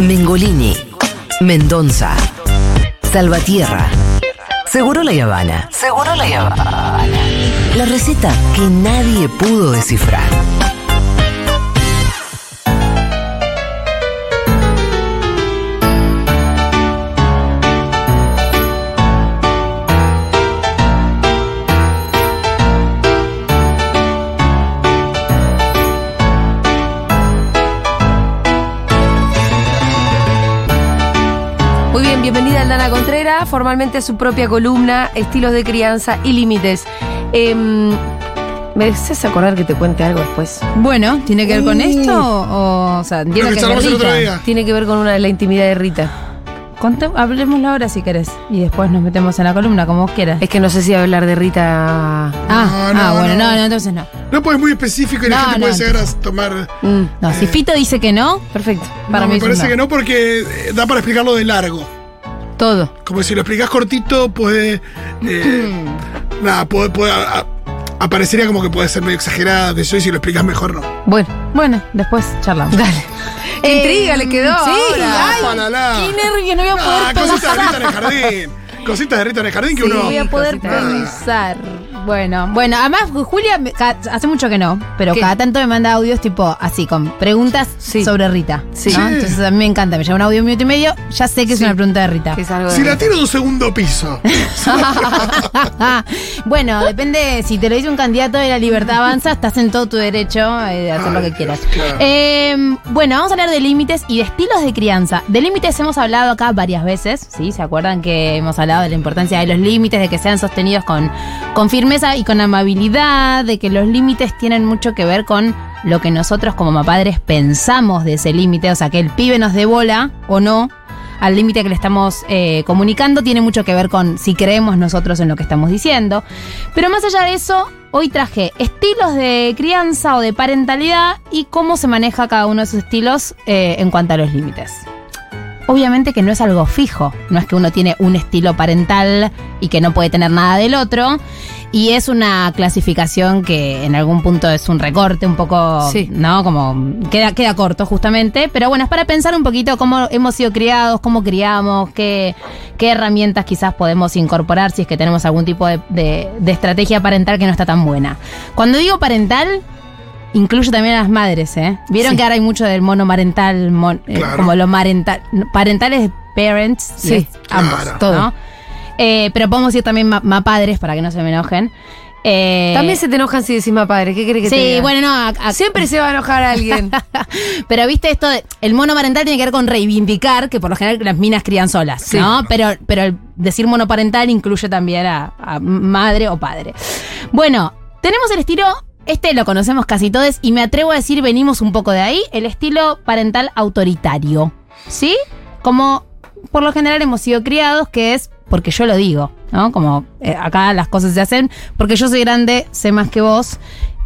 Mengolini, Mendonza, Salvatierra, Seguro la Habana. Seguro la Habana. La receta que nadie pudo descifrar. Formalmente su propia columna, Estilos de Crianza y Límites. Em, ¿Me deseas acordar que te cuente algo después? Bueno, ¿tiene que ver con esto? O, o sea, que que Rita. día. Tiene que ver con una de la intimidad de Rita. Conte- hablemoslo ahora si querés. Y después nos metemos en la columna, como vos quieras. Es que no sé si hablar de Rita. Ah, No, ah, no, bueno, no. no. no, entonces no. No, pues es muy específico y la No, gente no, puede llegar a tomar. Mm, No, si Fito dice que no, perfecto. para no, mí me parece no. que no porque eh, da para explicarlo de largo. Todo. Como si lo explicás cortito, puede. eh, nada, puede, puede- a- a- aparecería como que puede ser medio exagerada de eso y si lo explicás mejor no. Bueno, Bueno, después charlamos. dale. Qué intriga le quedó Sí, ahora. ay, Palala. qué nervio, no voy a poder Ah, cositas de. Rita en el jardín. Cositas de Rita en el jardín que Sí, uno. voy a poder pensar. Bueno, bueno, además Julia hace mucho que no, pero ¿Qué? cada tanto me manda audios tipo así, con preguntas Sí. sobre Rita. Sí. ¿no? Sí. Entonces a mí me encanta, me lleva un audio de un minuto y medio, ya sé que es Sí. una pregunta de Rita. Que es algo de Si la tiro de un segundo piso. bueno, depende, si te lo dice un candidato de la libertad avanza, estás en todo tu derecho eh, de hacer lo que quieras. claro. Eh, bueno, vamos a hablar de límites y de estilos de crianza. De límites hemos hablado acá varias veces, ¿sí? ¿Se acuerdan que hemos hablado de la importancia de los límites, de que sean sostenidos con, con firmeza y con amabilidad, de que los límites tienen mucho que ver con lo que nosotros como padres pensamos de ese límite, o sea, que el pibe nos dé bola o no al límite que le estamos eh, comunicando tiene mucho que ver con si creemos nosotros en lo que estamos diciendo. Pero más allá de eso, hoy traje estilos de crianza o de parentalidad y cómo se maneja cada uno de esos estilos eh, en cuanto a los límites. Obviamente que no es algo fijo, no es que uno tiene un estilo parental y que no puede tener nada del otro. Y es una clasificación que en algún punto es un recorte un poco, Sí. ¿no? Como queda, queda corto justamente. Pero bueno, es para pensar un poquito cómo hemos sido criados, cómo criamos, qué, qué herramientas quizás podemos incorporar si es que tenemos algún tipo de, de- de estrategia parental que no está tan buena. Cuando digo parental, incluyo también a las madres, ¿eh? Vieron Sí. que ahora hay mucho del monomarental, mon- eh, como lo marental, parentales parents, Sí, es ambos, claro. todo. ¿no? Eh, pero podemos decir también ma, ma padres para que no se me enojen. Eh, También se te enojan si decís más padre. ¿Qué crees que te Sí, bueno, no, a- a- Siempre se va a enojar alguien. pero viste esto de, el monoparental tiene que ver con reivindicar que por lo general las minas crían solas, Sí. ¿no? Pero, pero el decir monoparental incluye también a, a madre o padre. Bueno, tenemos el estilo, este lo conocemos casi todos y me atrevo a decir venimos un poco de ahí, el estilo parental autoritario, ¿sí? Como por lo general hemos sido criados, que es porque yo lo digo, ¿no? Como eh, acá las cosas se hacen porque yo soy grande, sé más que vos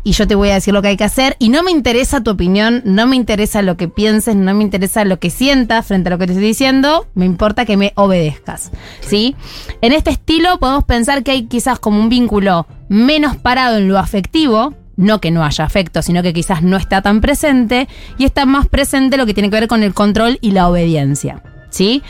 y yo te voy a decir lo que hay que hacer y no me interesa tu opinión, no me interesa lo que pienses, no me interesa lo que sientas frente a lo que te estoy diciendo, me importa que me obedezcas, ¿sí? En este estilo podemos pensar que hay quizás como un vínculo menos parado en lo afectivo, no que no haya afecto, sino que quizás no está tan presente y está más presente lo que tiene que ver con el control y la obediencia, ¿sí?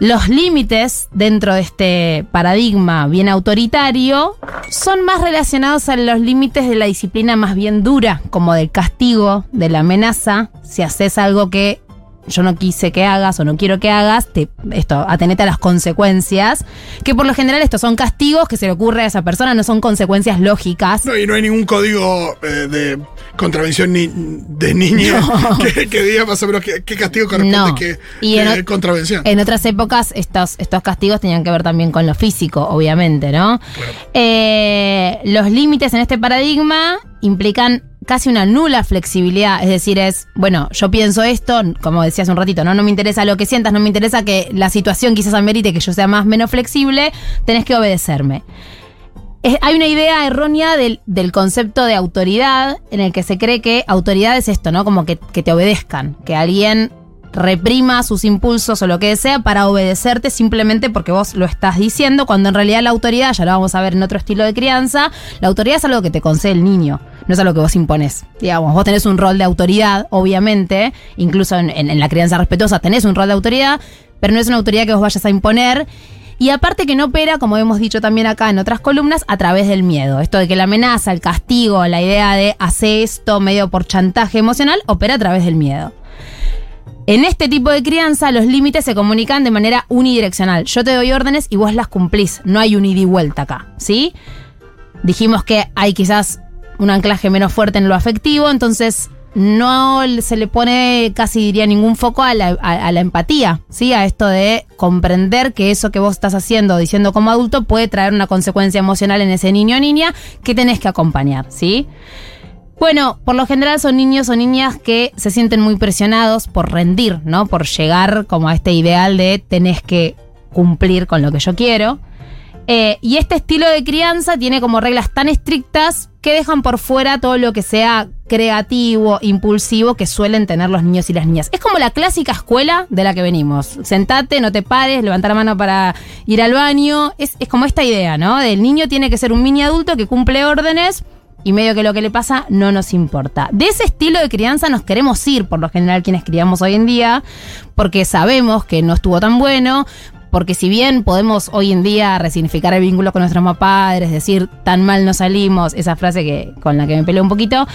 Los límites dentro de este paradigma bien autoritario son más relacionados a los límites de la disciplina más bien dura, como del castigo, de la amenaza. Si haces algo que yo no quise que hagas o no quiero que hagas, te, esto, atenete a las consecuencias, que por lo general estos son castigos que se le ocurre a esa persona, no son consecuencias lógicas. No, y no hay ningún código eh, de contravención ni de niño que, que diga más o menos qué, castigo corresponde No. que, Y que en contravención. En otras épocas estos, estos castigos tenían que ver también con lo físico, obviamente, ¿no? Eh, los límites en este paradigma implican casi una nula flexibilidad, es decir, es, bueno, yo pienso esto, como decía hace un ratito, ¿no? No me interesa lo que sientas, no me interesa que la situación quizás amerite que yo sea más menos flexible, tenés que obedecerme. Hay una idea errónea del, del concepto de autoridad en el que se cree que autoridad es esto, ¿no? Como que, que te obedezcan, que alguien reprima sus impulsos o lo que sea para obedecerte simplemente porque vos lo estás diciendo, cuando en realidad la autoridad, ya lo vamos a ver en otro estilo de crianza, la autoridad es algo que te concede el niño. No es algo que vos impones. Digamos, vos tenés un rol de autoridad, obviamente, incluso en, la crianza respetuosa tenés un rol de autoridad, pero no es una autoridad que vos vayas a imponer. Y aparte que no opera, como hemos dicho también acá en otras columnas, a través del miedo. Esto de que la amenaza, el castigo, la idea de hacer esto medio por chantaje emocional, opera a través del miedo. En este tipo de crianza, los límites se comunican de manera unidireccional. Yo te doy órdenes y vos las cumplís. No hay un ida y vuelta acá, ¿sí? Dijimos que hay quizás un anclaje menos fuerte en lo afectivo, entonces no se le pone casi diría ningún foco a la, empatía, ¿sí? A esto de comprender que eso que vos estás haciendo, diciendo como adulto, puede traer una consecuencia emocional en ese niño o niña que tenés que acompañar, ¿sí? Bueno, por lo general son niños o niñas que se sienten muy presionados por rendir, ¿no? Por llegar como a este ideal de tenés que cumplir con lo que yo quiero. Eh, y este estilo de crianza tiene como reglas tan estrictas que dejan por fuera todo lo que sea creativo, impulsivo que suelen tener los niños y las niñas. Es como la clásica escuela de la que venimos. Sentate, no te pares, levanta la mano para ir al baño. Es, es como esta idea, ¿no? Del niño tiene que ser un mini adulto que cumple órdenes y medio que lo que le pasa no nos importa. De ese estilo de crianza nos queremos ir, por lo general, quienes criamos hoy en día, porque sabemos que no estuvo tan bueno, porque si bien podemos hoy en día resignificar el vínculo con nuestros padres, decir tan mal no salimos, esa frase que con la que me peleé un poquito,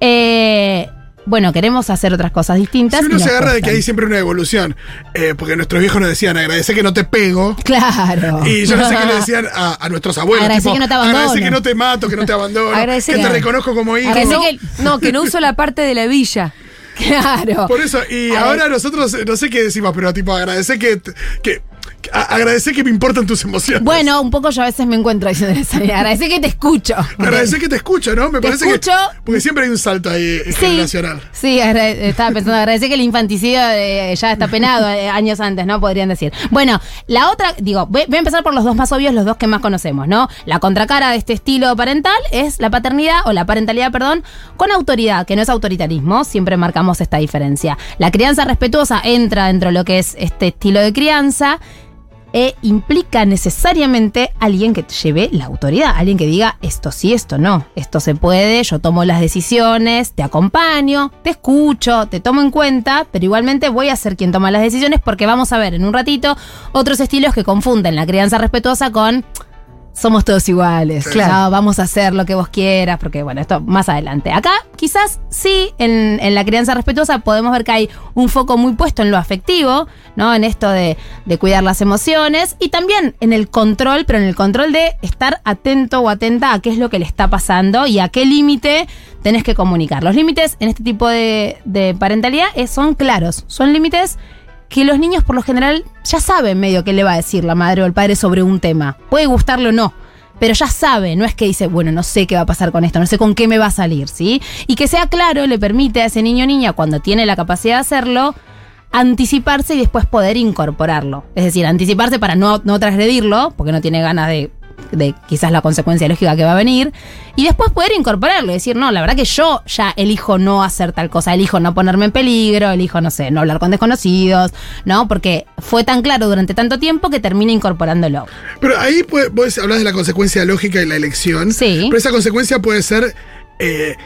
eh, bueno, queremos hacer otras cosas distintas. Si uno se agarra de que hay siempre una evolución, eh, porque nuestros viejos nos decían, agradece que no te pego. Claro. Y yo no sé qué le decían a, a nuestros abuelos. Agradece tipo, que no te abandono. Agradece que no te mato, que no te abandono, Agradece que que- te reconozco como hijo. No, que- no, que no uso la parte de la villa. Claro. Por eso, y A ahora ver. nosotros, no sé qué decimos, pero tipo, agradece que, que, que- a- agradece que me importan tus emociones. Bueno, un poco yo a veces me encuentro diciendo esa Agradece que te escucho. Agradece que te escucho, ¿no? Me Te parece escucho. que. Porque siempre hay un salto ahí eh, Sí, generacional. sí, estaba pensando, agradece que el infanticidio eh, ya está penado eh, años antes, ¿no? Podrían decir. Bueno, la otra, digo, voy, voy a empezar por los dos más obvios, los dos que más conocemos, ¿no? La contracara de este estilo parental es la paternidad, o la parentalidad, perdón, con autoridad, que no es autoritarismo, siempre marcamos esta diferencia. La crianza respetuosa entra dentro de lo que es este estilo de crianza e implica necesariamente alguien que lleve la autoridad, alguien que diga esto sí, esto no, esto se puede, yo tomo las decisiones, te acompaño, te escucho, te tomo en cuenta, pero igualmente voy a ser quien toma las decisiones porque vamos a ver en un ratito otros estilos que confunden la crianza respetuosa con somos todos iguales. Claro. No, vamos a hacer lo que vos quieras, porque bueno, esto más adelante. Acá quizás sí, en, en la crianza respetuosa podemos ver que hay un foco muy puesto en lo afectivo, ¿no? En esto de, de cuidar las emociones y también en el control, pero en el control de estar atento o atenta a qué es lo que le está pasando y a qué límite tenés que comunicar. Los límites en este tipo de, de parentalidad eh, son claros, son límites que los niños por lo general ya saben medio qué le va a decir la madre o el padre sobre un tema. Puede gustarle o no. Pero ya sabe, no es que dice, bueno, no sé qué va a pasar con esto, no sé con qué me va a salir, ¿sí? Y que sea claro le permite a ese niño o niña, cuando tiene la capacidad de hacerlo, anticiparse y después poder incorporarlo. Es decir, anticiparse para no, no transgredirlo, porque no tiene ganas de, de quizás la consecuencia lógica que va a venir, y después poder incorporarlo y decir, no, la verdad que yo ya elijo no hacer tal cosa, elijo no ponerme en peligro, elijo, no sé, no hablar con desconocidos, ¿no? Porque fue tan claro durante tanto tiempo que termina incorporándolo. Pero ahí puede- vos hablas de la consecuencia lógica y la elección. Sí. Pero esa consecuencia puede ser eh,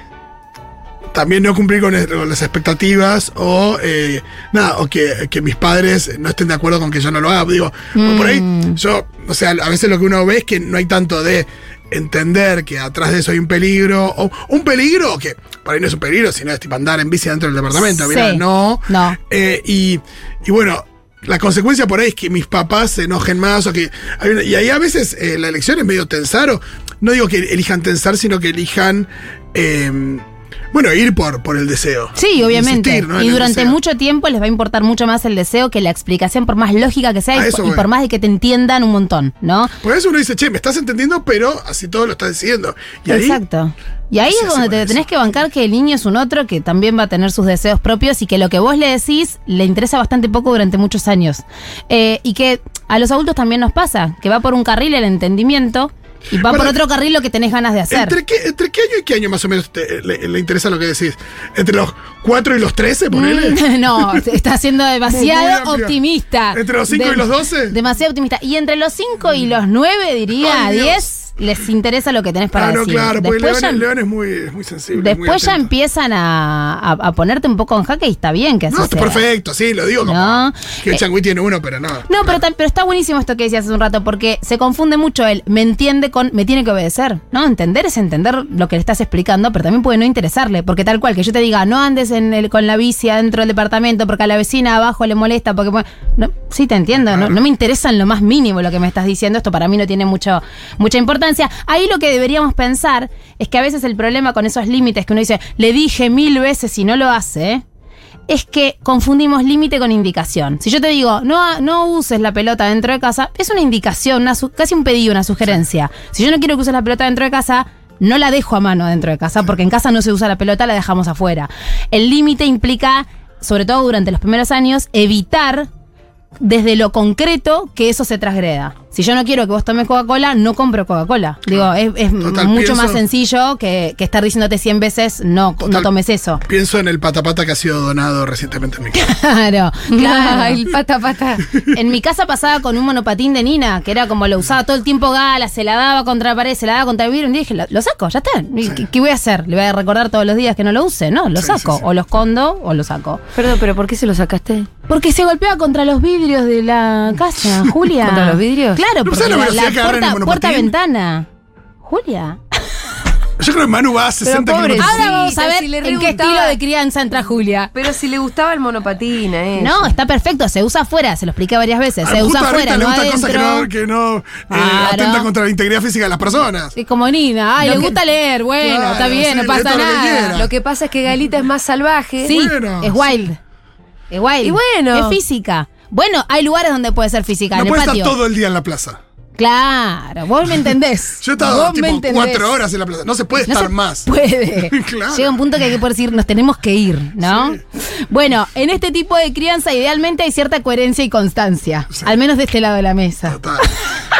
también no cumplir con, las expectativas o eh, nada, o que, que mis padres no estén de acuerdo con que yo no lo haga. Digo, por ahí, Mm. yo, o sea, a veces lo que uno ve es que no hay tanto de entender que atrás de eso hay un peligro, o un peligro que por ahí no es un peligro, sino es tipo andar en bici dentro del departamento. Mira, no. No. Eh, y, y bueno, la consecuencia por ahí es que mis papás se enojen más o que. y ahí a veces eh, la elección es medio tensar, o no digo que elijan tensar, sino que elijan. eh, bueno, ir por, por el deseo. Sí, obviamente. Insistir, ¿no? en y durante mucho tiempo les va a importar mucho más el deseo que la explicación, por más lógica que sea y, eso por- y más de que te entiendan un montón, ¿no? Por eso uno dice, che, me estás entendiendo, pero así todo lo estás diciendo. Y ahí, Exacto. Y ahí es donde te eso. tenés que bancar que el niño es un otro que también va a tener sus deseos propios y que lo que vos le decís le interesa bastante poco durante muchos años. Eh, y que a los adultos también nos pasa, que va por un carril el entendimiento y va por Para- otro carril lo que tenés ganas de hacer. ¿Entre qué, ¿Entre qué año y qué año más o menos te- le, le interesa lo que decís? ¿Entre los 4 y los 13, ponele? Mm, no, está siendo demasiado optimista. ¿Entre los cinco y los 12? Demasiado optimista. Y entre los 5 y los 9, diría, Ay, Dios. 10, les interesa lo que tenés para Ah, no, decir. claro, porque Después León, ya- León es muy, es muy sensible. muy Después ya empiezan a, a- a ponerte un poco en jaque y está bien que así No, está sea. perfecto, sí, lo digo como No. que Eh, Changui tiene uno, pero no. No, pero, está buenísimo esto que decías hace un rato, porque se confunde mucho el me entiende con me tiene que obedecer. No, entender es entender lo que le estás explicando, pero también puede no interesarle, porque tal cual, que yo te diga, no andes en el, con la bici adentro del departamento porque a la vecina abajo le molesta, porque... No, sí, te entiendo, no, no me interesa en lo más mínimo lo que me estás diciendo, esto para mí no tiene mucho, mucha importancia. Ahí lo que deberíamos pensar es que a veces el problema con esos límites que uno dice, le dije mil veces y no lo hace, es que confundimos límite con indicación. Si yo te digo, no, no uses la pelota dentro de casa, es una indicación, casi un pedido, una sugerencia. Si yo no quiero que uses la pelota dentro de casa, no la dejo a mano dentro de casa, porque en casa no se usa la pelota, la dejamos afuera. El límite implica, sobre todo durante los primeros años, evitar desde lo concreto que eso se transgreda. Si yo no quiero que vos tomes Coca-Cola, no compro Coca-Cola. Digo, es, es Total, mucho pienso- más sencillo que, que estar diciéndote 100 veces no, no tomes eso. Pienso en el patapata que ha sido donado recientemente en mi casa. Claro, claro. El pata pata. En mi casa pasaba con un monopatín de Nina, que era como lo usaba todo el tiempo Gala, se la daba contra la pared, se la daba contra el vidrio. Y dije, lo, lo saco, ya está. ¿Y ¿Qué, qué voy a hacer? ¿Le voy a recordar todos los días que no lo use? No, lo Sí, saco. sí, sí. O lo escondo o lo saco. Perdón, pero ¿por qué se lo sacaste? Porque se golpea contra los vidrios de la casa, Julia. ¿Contra los vidrios? Claro, ¿No porque la la, el puerta, puerta-ventana. Julia. Yo creo que Manu va a 60 pobre, kilómetros. Ahora vamos a Sí, ver si en qué estilo de crianza entra Julia. Pero si le gustaba el monopatín a ella. No, está perfecto, se usa afuera, se lo expliqué varias veces. Ah, Se usa afuera, le no gustan cosas que no, que no eh, Claro. atentan contra la integridad física de las personas. Sí, como Nina, ay, le que- gusta leer, bueno, Claro, está bien, sí, no pasa todo lo que nada. Lo que pasa es que Galita es más salvaje. Sí, Bueno, es sí. wild. Es wild. Y bueno. Es física. Bueno, hay lugares donde puede ser física, No en el puede estar todo el día en la plaza. Claro, vos me entendés. Yo he estado tipo cuatro horas en la plaza. No se puede No estar se más. Puede. Claro. Llega un punto que hay que poder decir, nos tenemos que ir, ¿no? Bueno, en este tipo de crianza idealmente hay cierta coherencia y constancia. Sí. Al menos de este lado de la mesa. Total.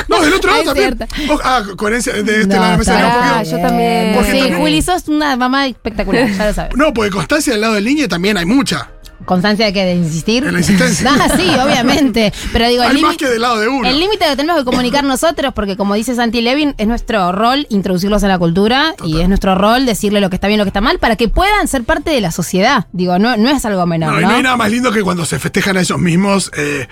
No, del otro lado Hay también. Oh, ah, coherencia de este No, lado de la mesa. está No, Ah, yo también. Porque sí, también- Juli, sos una mamá espectacular, ya lo sabes. no, porque constancia del lado del niño también hay mucha. Constancia de que de insistir. En la insistencia. Ah, sí, obviamente. Pero digo, el límite- que del lado de uno. El límite que tenemos que comunicar nosotros, porque como dice Santi Levin, es nuestro rol introducirlos en la cultura y es nuestro rol decirle lo que está bien, lo que está mal, para que puedan ser parte de la sociedad. Digo, no, no es algo menor, No, ¿no? y no hay nada más lindo que cuando se festejan a ellos mismos eh,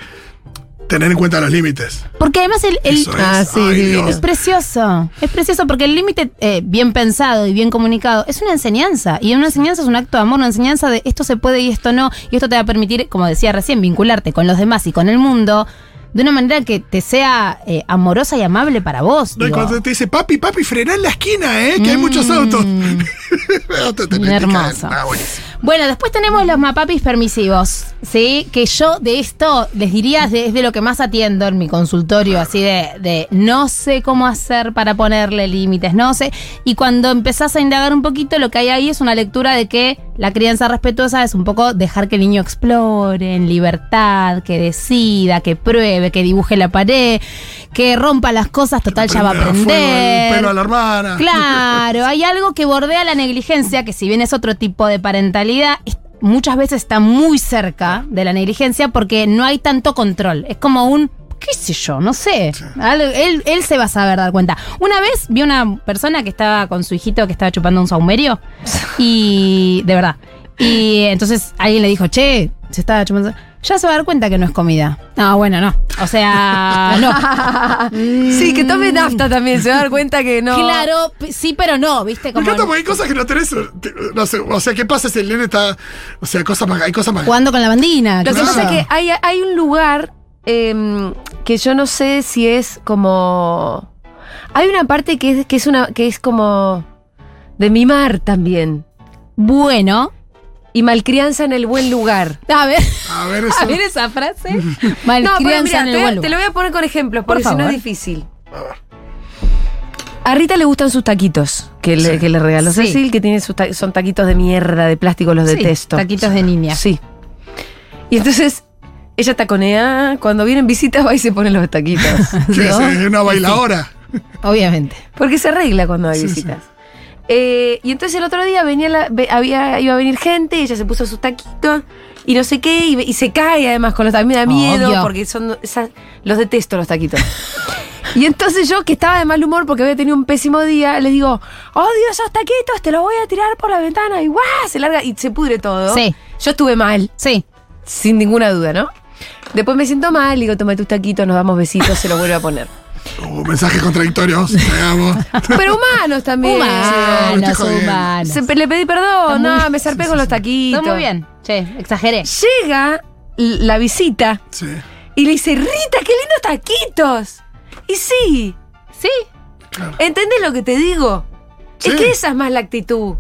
tener en cuenta los límites. Porque además el, el- Eso es. Ah, sí, Ay, es precioso. Es precioso porque el límite eh, bien pensado y bien comunicado es una enseñanza. Y una enseñanza es un acto de amor, una enseñanza de esto se puede y esto no. Y esto te va a permitir, como decía recién, vincularte con los demás y con el mundo de una manera que te sea eh, amorosa y amable para vos. No, y cuando te dice, papi, papi, frená en la esquina, ¿eh? Que hay muchos autos. Mm. Hermoso. Ah, buenísimo. Bueno, después tenemos los mapapis permisivos, ¿sí? Que yo de esto les diría es de lo que más atiendo en mi consultorio, así de, de no sé cómo hacer para ponerle límites, no sé. Y cuando empezás a indagar un poquito, lo que hay ahí es una lectura de que la crianza respetuosa es un poco dejar que el niño explore en libertad, que decida, que pruebe, que dibuje la pared, que rompa las cosas, total ya va a aprender. El pelo a la hermana. Claro, hay algo que bordea la negligencia, que si bien es otro tipo de parentalidad, muchas veces está muy cerca de la negligencia porque no hay tanto control. Es como un, qué sé yo, no sé. Él, él se va a saber dar cuenta. Una vez vi una persona que estaba con su hijito que estaba chupando un saumerio y, de verdad, y entonces alguien le dijo, che, se estaba chupando... Ya se va a dar cuenta que no es comida. No, bueno, no. O sea, no. Sí, que tome nafta también, se va a dar cuenta que no. Claro, sí, pero no, ¿viste? Me Como encanta porque hay cosas que no tenés. No sé, o sea, ¿qué pasa si el nene está. O sea, cosas más, hay cosas más. jugando con la bandina. Lo que sé pasa es que hay, hay un lugar em, que yo no sé si es como. Hay una parte que es, que es una. que es como. de mimar también. Bueno, Y malcrianza en el buen lugar. a ver, A ver, eso. a ver esa frase. No, pero Malcrianza mira, en el te, buen te lo lugar. voy a poner con ejemplos, Por porque si no es difícil. A Rita le gustan sus taquitos que le, Sí. que le regaló Sí. Cecil, que tiene sus ta- son taquitos de mierda, de plástico, los Sí, detesto. Taquitos de niña. Sí. Y entonces ella taconea, cuando vienen visitas va y se pone los taquitos. ¿Qué ¿no? es? una bailadora. Obviamente. Porque se arregla cuando hay Sí, visitas. Eh, y entonces el otro día venía la- ve- había, iba a venir gente, y ella se puso sus taquitos y no sé qué, y, y se cae además con los taquitos. Me da miedo Obvio. porque son esas- los detesto los taquitos. Y entonces yo, que estaba de mal humor porque había tenido un pésimo día, le digo, odio esos taquitos, te los voy a tirar por la ventana. Y ¡guau! Se larga y se pudre todo. Sí. Yo estuve mal, Sí. sin ninguna duda, ¿no? Después me siento mal, digo, toma tus taquitos, nos damos besitos, se los vuelvo a poner. Uh, mensajes contradictorios. Digamos. Pero humanos también. Humanos, humanos. Se- le pedí perdón, no, me zarpé con los taquitos. Está muy bien. Che, exageré. Llega la visita Sí. y le dice, Rita, qué lindos taquitos. Y sí, Sí. ¿entendés lo que te digo? Es Sí. que esa es más la actitud.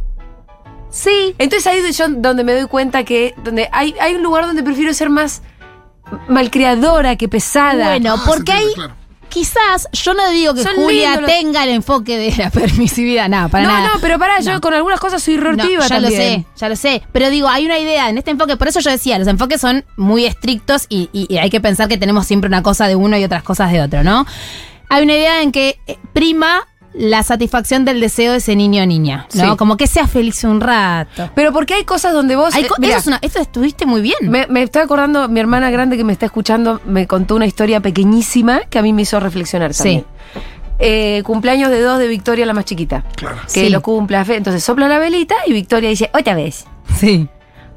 Sí. Entonces ahí es yo donde me doy cuenta que donde hay, hay un lugar donde prefiero ser más malcriadora que pesada. Bueno, Ah, porque hay. claro. Quizás, yo no digo que Son Julia lindos los- tenga el enfoque de la permisividad, nada, para no, nada. no, pero pará, yo No. con algunas cosas soy No, ya lo sé, ya lo sé. Pero digo, hay una idea en este enfoque, por eso yo decía, los enfoques son muy estrictos y, y- y hay que pensar que tenemos siempre una cosa de uno y otras cosas de otro, ¿no? Hay una idea en que eh, prima la satisfacción del deseo de ese niño o niña, ¿no? Sí. Como que sea feliz un rato. Pero porque hay cosas donde vos... Hay eh, co- mirá, eso es una- esto estuviste muy bien. me, me estoy acordando, mi hermana grande que me está escuchando me contó una historia pequeñísima que a mí me hizo reflexionar Sí. también. Eh, cumpleaños de dos de Victoria, la más chiquita. Claro. Que Sí. lo cumpla. Fe- Entonces sopla la velita y Victoria dice, otra vez. Sí.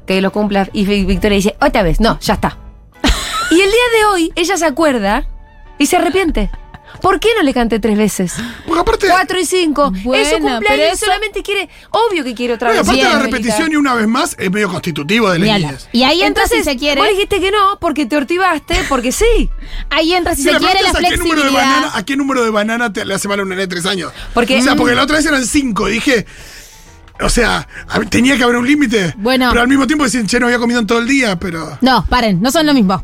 Que lo cumpla. Y Vi- Victoria dice, otra vez. No, ya está. y el día de hoy, ella se acuerda y se arrepiente. ¿Por qué no le canté tres veces? Porque aparte, Cuatro y cinco. Bueno, es su cumpleaños pero eso- solamente quiere. Obvio que quiere otra bueno, vez. aparte Bien, la repetición y una vez más es medio constitutivo de las niñas. Y ahí entra Entonces, si se quiere. vos dijiste que no porque te ortivaste, porque sí. Ahí entra si se quiere la pregunta es a qué número de flexibilidad. banana, ¿a qué número de banana te, le hace mal a un nene de tres años? Porque- o sea, porque la otra vez eran cinco. Dije, o sea, tenía que haber un límite. Bueno. Pero al mismo tiempo decían, che, no había comido en todo el día, pero. No, paren, no son lo mismo.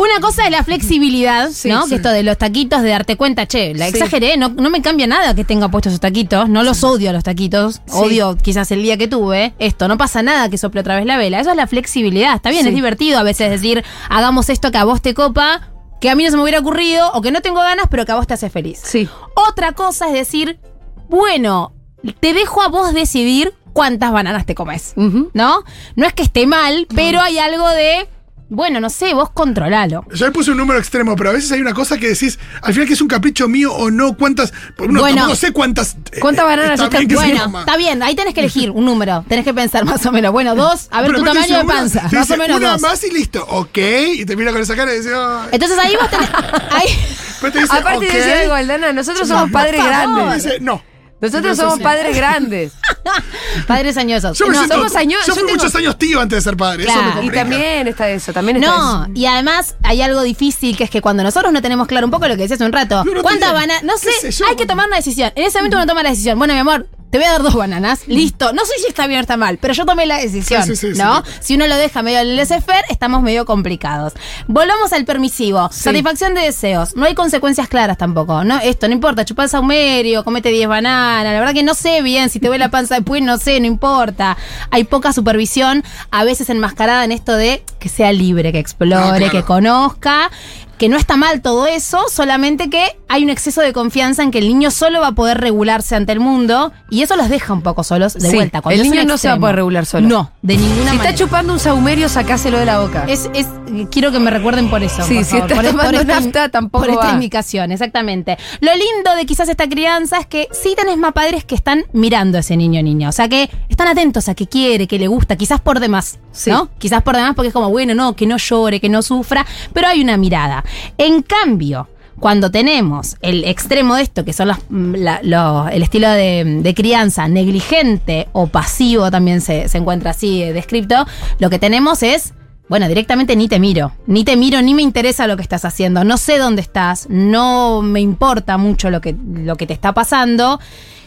Una cosa es la flexibilidad, Sí, ¿no? sí. Que esto de los taquitos, de darte cuenta, che, la Sí. exageré, no, no me cambia nada que tenga puestos esos taquitos, no los odio a los taquitos, odio quizás el día que tuve, esto, no pasa nada que sople otra vez la vela, eso es la flexibilidad, está bien, es divertido a veces decir, hagamos esto que a vos te copa, que a mí no se me hubiera ocurrido, o que no tengo ganas, pero que a vos te hace feliz. Sí. Otra cosa es decir, bueno, te dejo a vos decidir cuántas bananas te comes. ¿No? No es que esté mal, pero hay algo de, bueno, no sé, vos controlalo. Yo le puse un número extremo, pero a veces hay una cosa que decís, al final que es un capricho mío o no, cuántas. uno Bueno. tampoco sé cuántas. eh, ¿Cuántas bananas está están- Bueno, está bien, ahí tenés que elegir un número, tenés que pensar más o menos. Bueno, dos, a ver Pero tu tamaño de dice panza, más o menos Una dos. más y listo. Ok. Y te mira con esa cara y dice. "Ay". Entonces ahí vos tenés. ahí- Después te dice, Aparte ok. de decir algo, Aldana, nosotros somos padres grandes. dice, no. Nosotros somos sí. padres grandes. padres añosos. Yo, me No, siento- somos años- yo yo fui tengo- muchos años tío antes de ser padre. Eso Claro. me Y también está eso, también está No, eso. y además hay algo difícil que es que cuando nosotros no tenemos claro un poco lo que decías hace un rato, Y uno ¿cuántas tiene- bananas? No sé, sé yo, hay que tomar una decisión. En ese momento uno toma la decisión. Bueno, mi amor, te voy a dar dos bananas. Listo. No sé si está bien o está mal, pero yo tomé la decisión. Sí, sí, sí, ¿No? Si uno lo deja medio al laissez-faire, estamos medio complicados. Volvamos al permisivo. Satisfacción de deseos. No hay consecuencias claras tampoco. ¿no? Esto no importa. Chupá el saumerio, comete 10 bananas. La verdad que no sé bien. Si te ve la panza después, no sé, no importa. Hay poca supervisión, a veces enmascarada en esto de que sea libre, que explore, claro. que conozca. Que no está mal todo eso, solamente que hay un exceso de confianza en que el niño solo va a poder regularse ante el mundo y eso los deja un poco solos de Sí, vuelta. Cuando el niño no se va a poder regular solo. No, de ninguna Si manera. está chupando un saumerio, sacáselo de la boca. Es, es, quiero que me recuerden por eso. Sí, por si favor, por, tomando esta, nafta, tampoco Por esta indicación, exactamente. Lo lindo de quizás esta crianza es que sí tenés más padres que están mirando a ese niño o niña. O sea, que están atentos a qué quiere, qué le gusta, quizás por demás. Sí. ¿No? Quizás por demás porque es como, bueno, no, que no llore, que no sufra, pero hay una mirada. En cambio, cuando tenemos el extremo de esto, que son los, mm, la- los- el estilo de, de crianza negligente o pasivo, también se, se encuentra así eh, descrito, lo que tenemos es, bueno, directamente ni te miro, ni te miro, ni me interesa lo que estás haciendo, no sé dónde estás, no me importa mucho lo que, lo que te está pasando.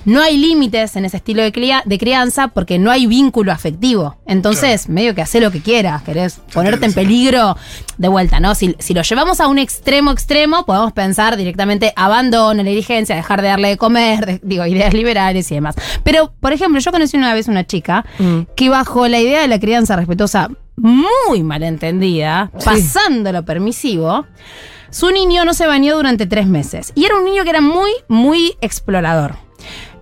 No hay límites en ese estilo de, de crianza porque no hay vínculo afectivo. Entonces, medio que hace lo que quieras, querés ponerte en peligro de vuelta, ¿no? Si, si lo llevamos a un extremo extremo, podemos pensar directamente abandono, negligencia, dejar de darle de comer, de- digo, ideas liberales y demás. Pero, por ejemplo, yo conocí una vez una chica Mm. que bajo la idea de la crianza respetuosa muy malentendida, pasando lo permisivo, su niño no se bañó durante tres meses. Y era un niño que era muy, muy explorador.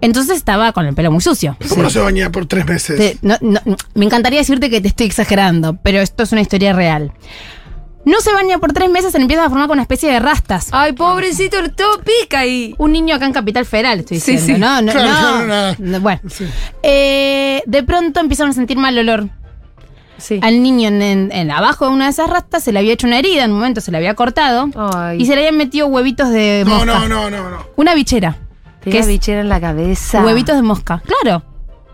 Entonces estaba con el pelo muy sucio. ¿Cómo no se baña por tres meses? Te- no- no- me encantaría decirte que te estoy exagerando, pero esto es una historia real. No se baña por tres meses, se le empieza a formar con una especie de rastas. Ay, pobrecito, todo pica ahí. Un niño acá en Capital Federal, estoy Sí, diciendo, sí. ¿no? No, Claro, no. claro, nada. No, Bueno, Sí. Eh, de pronto empiezan a sentir mal olor. Sí. Al niño en, en- en abajo de una de esas rastas se le había hecho una herida, en un momento se le había cortado Ay. y se le habían metido huevitos de No, mosca. no, no, no, no. Una bichera. Te que da es- bichera en la cabeza. Huevitos de mosca. Claro.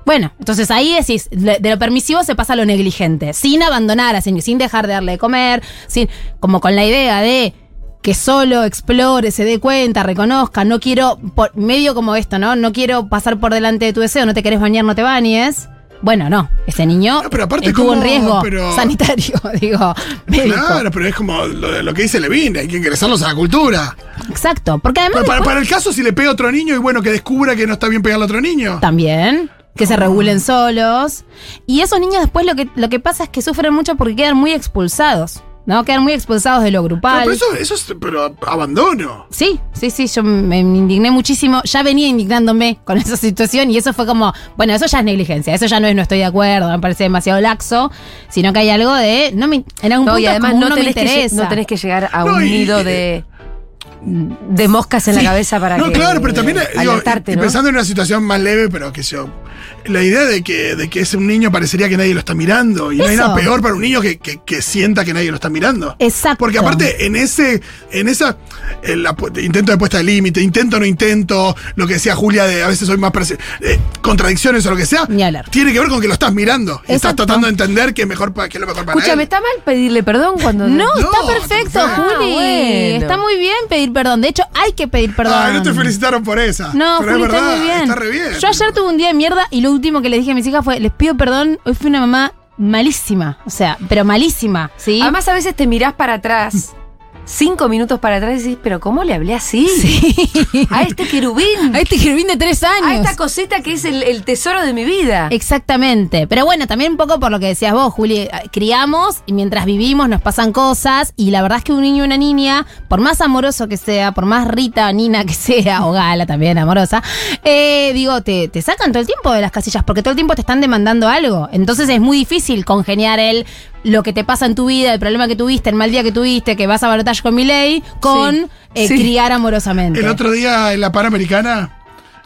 Bueno, entonces ahí decís, de lo permisivo se pasa a lo negligente, sin abandonar, así, sin dejar de darle de comer, sin, como con la idea de que solo explore, se dé cuenta, reconozca, no quiero, por, medio como esto, ¿no? No quiero pasar por delante de tu deseo, no te querés bañar, no te bañes. Bueno, no, ese niño No, pero aparte estuvo en como- riesgo pero- sanitario, digo, médico. Claro, pero es como lo, lo que dice Levine, hay que ingresarlos a la cultura. Exacto, porque además Pero para, después- para el caso, si le pega a otro niño y bueno, que descubra que no está bien pegarle a otro niño. También. Que se regulen solos. Y esos niños después lo que, lo que pasa es que sufren mucho porque quedan muy expulsados. ¿No? Quedan muy expulsados de lo No, grupal. pero eso, eso es pero abandono. Sí, sí, sí, yo me, indigné muchísimo. Ya venía indignándome con esa situación y eso fue como, bueno, eso ya es negligencia, eso ya no es no estoy de acuerdo, me parece demasiado laxo, sino que hay algo de, no me, en algún No, punto y además como no no me tenés, que, interesa. no tenés que llegar a No, un y- nido de, de moscas en la cabeza para No, que claro, pero también eh, digo, alertarte, y, y ¿no? pensando en una situación más leve, pero que yo. La idea de que, de que es un niño parecería que nadie lo está mirando. Y no hay nada peor para un niño que, que- que sienta que nadie lo está mirando. Exacto. Porque aparte, en ese, en esa, en la pu- intento de puesta de límite, intento no intento, lo que decía Julia de a veces soy más eh, contradicciones o lo que sea, Ni hablar. tiene que ver con que lo estás mirando. Y estás tratando de entender que es mejor para, que es lo mejor para Escúchame, él. ¿está mal pedirle perdón cuando No, No, está perfecto, está perfecto. Juli. Ah, bueno. Está muy bien pedir perdón. De hecho, hay que pedir perdón. Ay, no te felicitaron por esa. No, pero Juli, es verdad, está muy bien. Está re bien. Yo ayer tuve un día de mierda y lo último que le dije a mis hijas fue, les pido perdón, hoy fui una mamá malísima. O sea, pero malísima, ¿sí? Además, a veces te mirás para atrás, cinco minutos para atrás y decís, pero ¿cómo le hablé así? Sí. A este querubín. A este querubín de tres años. A esta cosita que es el, el tesoro de mi vida. Exactamente. Pero bueno, también un poco por lo que decías vos, Juli. eh, Criamos y mientras vivimos nos pasan cosas. Y la verdad es que un niño y una niña, por más amoroso que sea, por más Rita, Nina que sea, o Gala también amorosa, eh, digo, te, te sacan todo el tiempo de las casillas porque todo el tiempo te están demandando algo. Entonces es muy difícil congeniar el lo que te pasa en tu vida, el problema que tuviste, el mal día que tuviste, que vas a balotaje con mi ley, con Sí. eh, Sí. criar amorosamente. El otro día en la Panamericana,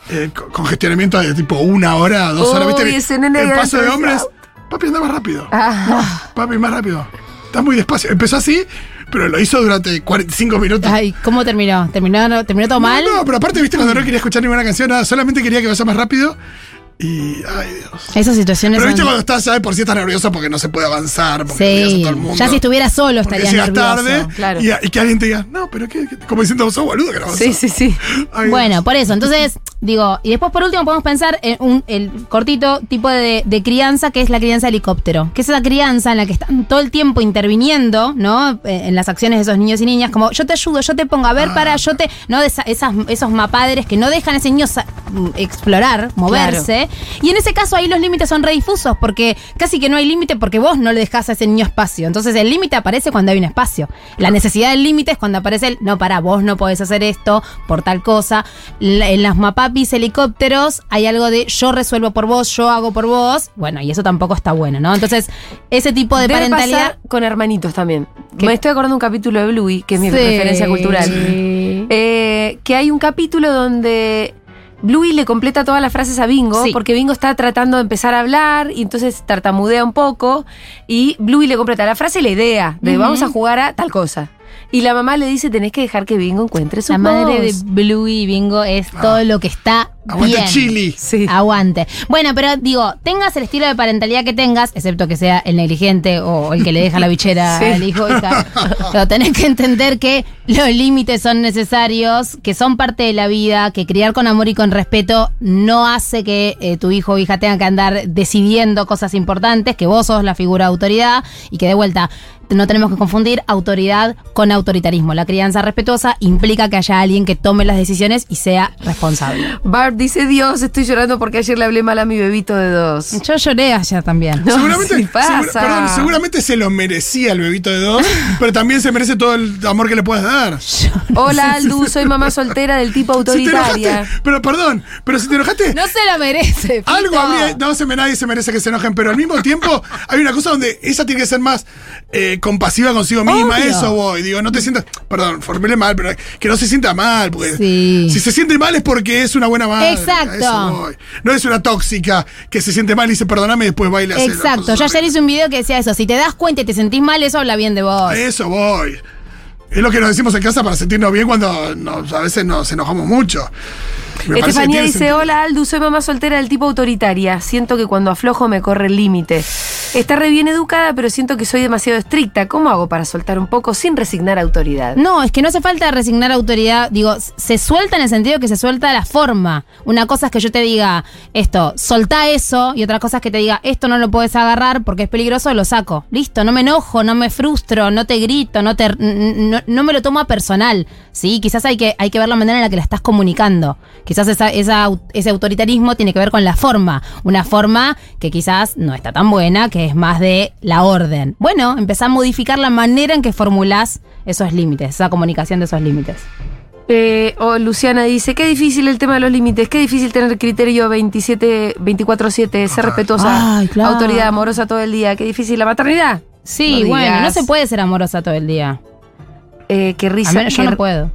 eh, con con gestionamiento de tipo una hora, dos horas, ¿viste? ese nene el paso de hombres. Papi anda más rápido. Ah. Papi, más rápido. Está muy despacio. Empezó así, pero lo hizo durante 45 minutos. Ay, ¿cómo terminó? ¿Terminó, terminó todo mal? No, no, pero aparte, viste, cuando no quería escuchar ninguna canción, nada, solamente quería que vaya más rápido. Y, ay Dios. Esas situaciones Pero viste son- cuando estás ya de por sí estás nervioso porque no se puede avanzar, porque odias a Sí, todo el mundo. ya si estuviera solo porque estarías llegas nervioso. tarde claro. y, y que alguien te diga, no, pero qué, qué- como diciendo, sos boludo que no Sí, avanzás". sí, sí. Ay, Bueno, Dios. por eso, entonces, digo, y después por último podemos pensar en un el cortito tipo de, de crianza que es la crianza helicóptero, que es esa crianza en la que están todo el tiempo interviniendo, ¿no? Eh, En las acciones de esos niños y niñas, como yo te ayudo, yo te pongo, a ver, para, yo te, ¿no? De esa- esas, esos mapadres que no dejan a ese niño sa- mm, explorar, moverse. Y en ese caso ahí los límites son re difusos, porque casi que no hay límite porque vos no le dejás a ese niño espacio. Entonces el límite aparece cuando hay un espacio. La necesidad del límite es cuando aparece el, no, para, vos no podés hacer esto por tal cosa. La- en las mapapis helicópteros hay algo de yo resuelvo por vos, yo hago por vos. Bueno, y eso tampoco está bueno, ¿no? Entonces, ese tipo de Debe parentalidad... pasar con hermanitos también. ¿Qué? Me estoy acordando de un capítulo de Bluey, que es mi Sí. referencia cultural. Eh, que hay un capítulo donde Bluey le completa todas las frases a Bingo, Sí. porque Bingo está tratando de empezar a hablar y entonces tartamudea un poco y Bluey le completa la frase y la idea de vamos a jugar a tal cosa. Y la mamá le dice, tenés que dejar que Bingo encuentre su La madre de voz". Bluey y Bingo es todo lo que está Aguante bien. chili. Sí. Aguante. Bueno, pero digo, tengas el estilo de parentalidad que tengas, excepto que sea el negligente o el que le deja la bichera Sí. al hijo o hija, pero tenés que entender que los límites son necesarios, que son parte de la vida, que criar con amor y con respeto no hace que eh, tu hijo o hija tenga que andar decidiendo cosas importantes, que vos sos la figura de autoridad y que de vuelta no tenemos que confundir autoridad con autoritarismo. La crianza respetuosa implica que haya alguien que tome las decisiones y sea responsable. Barb dice, Dios, estoy llorando porque ayer le hablé mal a mi bebito de dos. Yo lloré ayer también. No, seguramente, sí pasa. segura- perdón, seguramente se lo merecía el bebito de dos, pero también se merece todo el amor que le puedes dar. Hola, Aldu, soy mamá soltera del tipo Si te autoritaria. enojaste, pero perdón, pero si te enojaste, No se la merece. algo Fito. habría. No se me nadie se merece que se enojen, pero al mismo tiempo hay una cosa donde ella tiene que ser más eh, eh, compasiva consigo misma, Obvio. eso voy. Digo, no te sientas, perdón, formulé mal, pero que no se sienta mal, porque Sí. si se siente mal es porque es una buena madre. Exacto. a eso voy. No es una tóxica que se siente mal y dice perdóname y después baila. Exacto. Yo ayer hice un video que decía eso. Si te das cuenta y te sentís mal, eso habla bien de vos. Eso voy. Es lo que nos decimos en casa para sentirnos bien cuando nos- a veces nos enojamos mucho. Estefanía dice, sentido. hola Aldu, soy mamá soltera del tipo autoritaria. Siento que cuando aflojo me corre el límite. Está re bien educada, pero siento que soy demasiado estricta. ¿Cómo hago para soltar un poco sin resignar autoridad? No, es que no hace falta resignar autoridad. Digo, se suelta en el sentido que se suelta la forma. Una cosa es que yo te diga esto, soltá eso, y otra cosa es que te diga esto no lo puedes agarrar porque es peligroso, lo saco. Listo, no me enojo, no me frustro, no te grito, no te no, no me lo tomo a personal. Sí, quizás hay que, hay que ver la manera en la que la estás comunicando. Quizás esa, esa au- ese autoritarismo tiene que ver con la forma. Una forma que quizás no está tan buena, que es más de la orden. Bueno, empezá a modificar la manera en que formulás esos límites, esa comunicación de esos límites. Eh, o Luciana dice, qué difícil el tema de los límites, qué difícil tener criterio 27, 24-7, ser respetuosa, Ay, claro. autoridad amorosa todo el día, qué difícil la maternidad. Sí, No bueno, no se puede ser amorosa todo el día. Eh, que risa, A menos yo no puedo.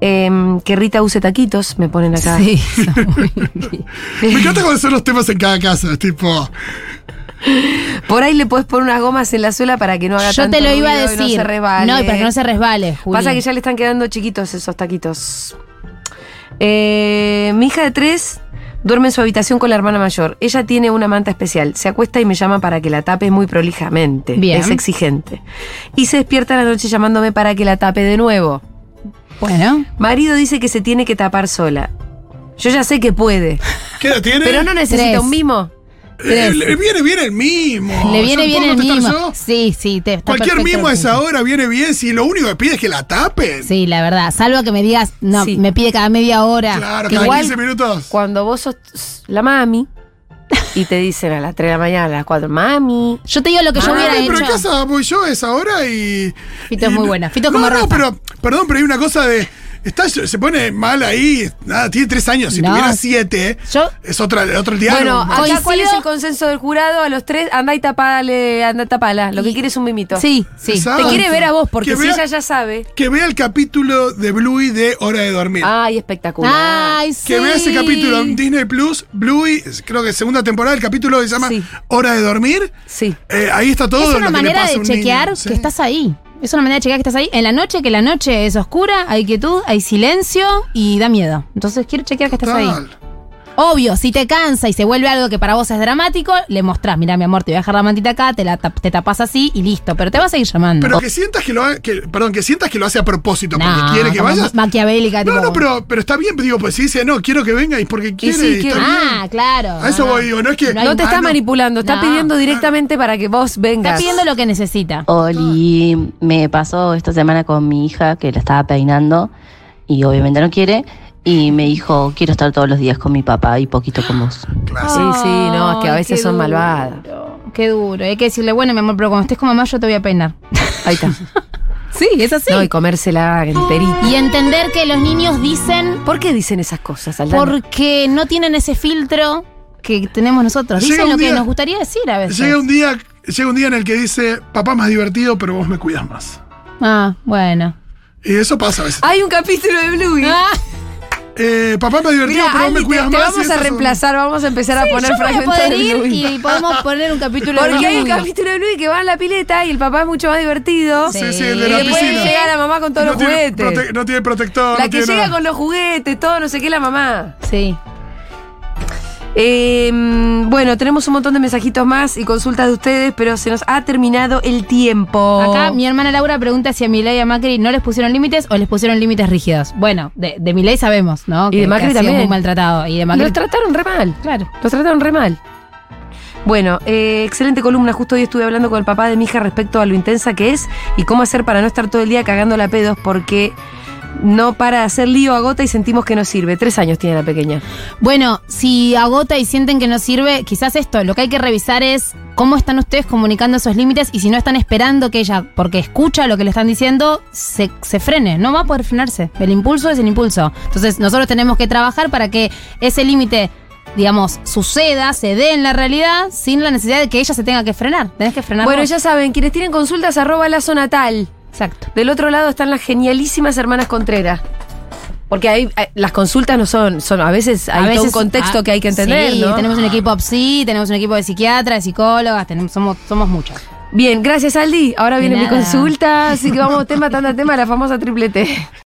Em, que Rita use taquitos, me ponen acá. Sí. Me encanta cuando son los temas en cada casa. Tipo, Por ahí le puedes poner unas gomas en la suela para que no haga yo tanto te lo iba a y decir. no se resbale. No, para que no se resbale, Juli. Pasa que ya le están quedando chiquitos esos taquitos. Eh, mi hija de tres duerme en su habitación con la hermana mayor. Ella tiene una manta especial. Se acuesta y me llama para que la tape muy prolijamente. Bien. Es exigente. Y se despierta a la noche llamándome para que la tape de nuevo. Bueno, Marido dice que se tiene que tapar sola. Yo ya sé que puede, ¿qué edad tiene? pero no necesita Tres. un mimo. Eh, le viene bien el mimo. le viene ¿Yo bien el yo? Sí, sí, te, está Cualquier mimo a esa hora viene bien si lo único que pide es que la tapen. Sí, la verdad. Salvo que me digas, no, Sí. me pide cada media hora. Claro, Que cada igual 15 minutos. Cuando vos sos la mami y te dicen a las 3 de la mañana, a las 4, mami, Yo te digo lo que yo Ah, hubiera pero en hecho. casa voy yo a esa hora y. Fito es y muy no- buena. Fito es no, como no, Rafa. pero, perdón, pero hay una cosa de. Está, se pone mal ahí. Nada, tiene tres años. Si No. tuviera siete, Yo- es otra, otro diálogo. Bueno, acá Coincido- cuál es el consenso del jurado, a los tres, anda y tapale, anda tapala. Lo que quiere es un mimito. Sí, sí. Exacto. Te quiere ver a vos, porque Que si ella ya sabe. Que vea el capítulo de Bluey de Hora de Dormir. Ay, espectacular. Ay, sí. Que vea ese capítulo en Disney Plus, Bluey, creo que segunda temporada, el capítulo que se llama Sí. Hora de Dormir. Sí. Eh, ahí está todo. Es lo una que le manera pasa de un chequear niño, sí. que estás ahí. Es una manera de chequear que estás ahí. En la noche, que la noche es oscura, hay quietud, hay silencio y da miedo. Entonces quiero chequear que estás ahí. Obvio, si te cansa y se vuelve algo que para vos es dramático, le mostrás, mira mi amor, te voy a dejar la mantita acá, te la tap- te tapas así y listo. Pero te vas a seguir llamando. Pero que sientas que lo ha- que, perdón, que sientas que lo hace a propósito, No, porque quiere que vayas. ma- Maquiavélica, No, tipo- no, pero, pero está bien, digo, pues si dice, no, quiero que venga y porque quiere, sí, está bien. Ah, claro. A eso no, voy, digo, no es que. No te Ah, está no. manipulando, está pidiendo directamente para que vos Está vengas. pidiendo lo que necesita. Oli, me pasó esta semana con mi hija que la estaba peinando y obviamente no quiere y me dijo, quiero estar todos los días con mi papá y poquito con vos. Clásico. Sí, sí, no, es que a Ay, veces qué son duro, malvadas. Qué duro. Hay que decirle, bueno, mi amor, pero cuando estés con mamá yo te voy a peinar. Ahí está. Sí, es así. No, y comérsela enterita. Y entender que los niños dicen ¿Por qué dicen esas cosas, Aldana? porque no tienen ese filtro que tenemos nosotros. Llega Dicen un lo que día- nos gustaría decir a veces. Llega un día, llega un día en el que dice, papá más divertido, pero vos me cuidas más. Ah, bueno. Y eso pasa a veces. Hay un capítulo de Bluey. Ah, Eh, papá más divertido, pero vos Aldi, me te, cuidas te más. y vamos a un- reemplazar, vamos a empezar a sí, poner yo voy a fragmentos poder de ir y podemos poner un capítulo de Porque hay un capítulo de Bluey que va a la pileta y el papá es mucho más divertido. Sí, sí, Sí. el Y de la después piscina. llega la mamá con todos no los tiene juguetes. prote- no tiene protector. La no que tiene llega nada. con los juguetes, todo, no sé qué, la mamá. Sí. Eh, bueno, tenemos un montón de mensajitos más y consultas de ustedes, pero se nos ha terminado el tiempo. Acá mi hermana Laura pregunta si a Milei y a Macri no les pusieron límites o les pusieron límites rígidos. Bueno, de, de Milei sabemos, ¿no? Y de Macri que ha sido también. muy maltratado. Y de Macri. Los trataron re mal. Claro. Los trataron re mal. Bueno, eh, excelente columna. Justo hoy estuve hablando con el papá de mi hija respecto a lo intensa que es y cómo hacer para no estar todo el día cagándola a pedos porque no para hacer lío, agota y sentimos que no sirve. Tres años tiene la pequeña. Bueno, si agota y sienten que no sirve, quizás esto, lo que hay que revisar es cómo están ustedes comunicando esos límites y si no están esperando que ella, porque escucha lo que le están diciendo, se, se frene, no va a poder frenarse. El impulso es el impulso. Entonces nosotros tenemos que trabajar para que ese límite digamos, suceda, se dé en la realidad, sin la necesidad de que ella se tenga que frenar. Tenés que frenar. Bueno, vos. ya saben, quienes tienen consultas, arroba lazo natal. Exacto. Del otro lado están las genialísimas hermanas Contreras. Porque hay, hay- las consultas no son, son a veces hay A todo un contexto ah, que hay que entender, sí, ¿no? tenemos un equipo psi, tenemos un equipo de psiquiatras, de psicólogas, tenemos, somos, somos muchos. Bien, gracias Aldi. Ahora De viene mi consulta, así que vamos tema tanda tema, la famosa triple T.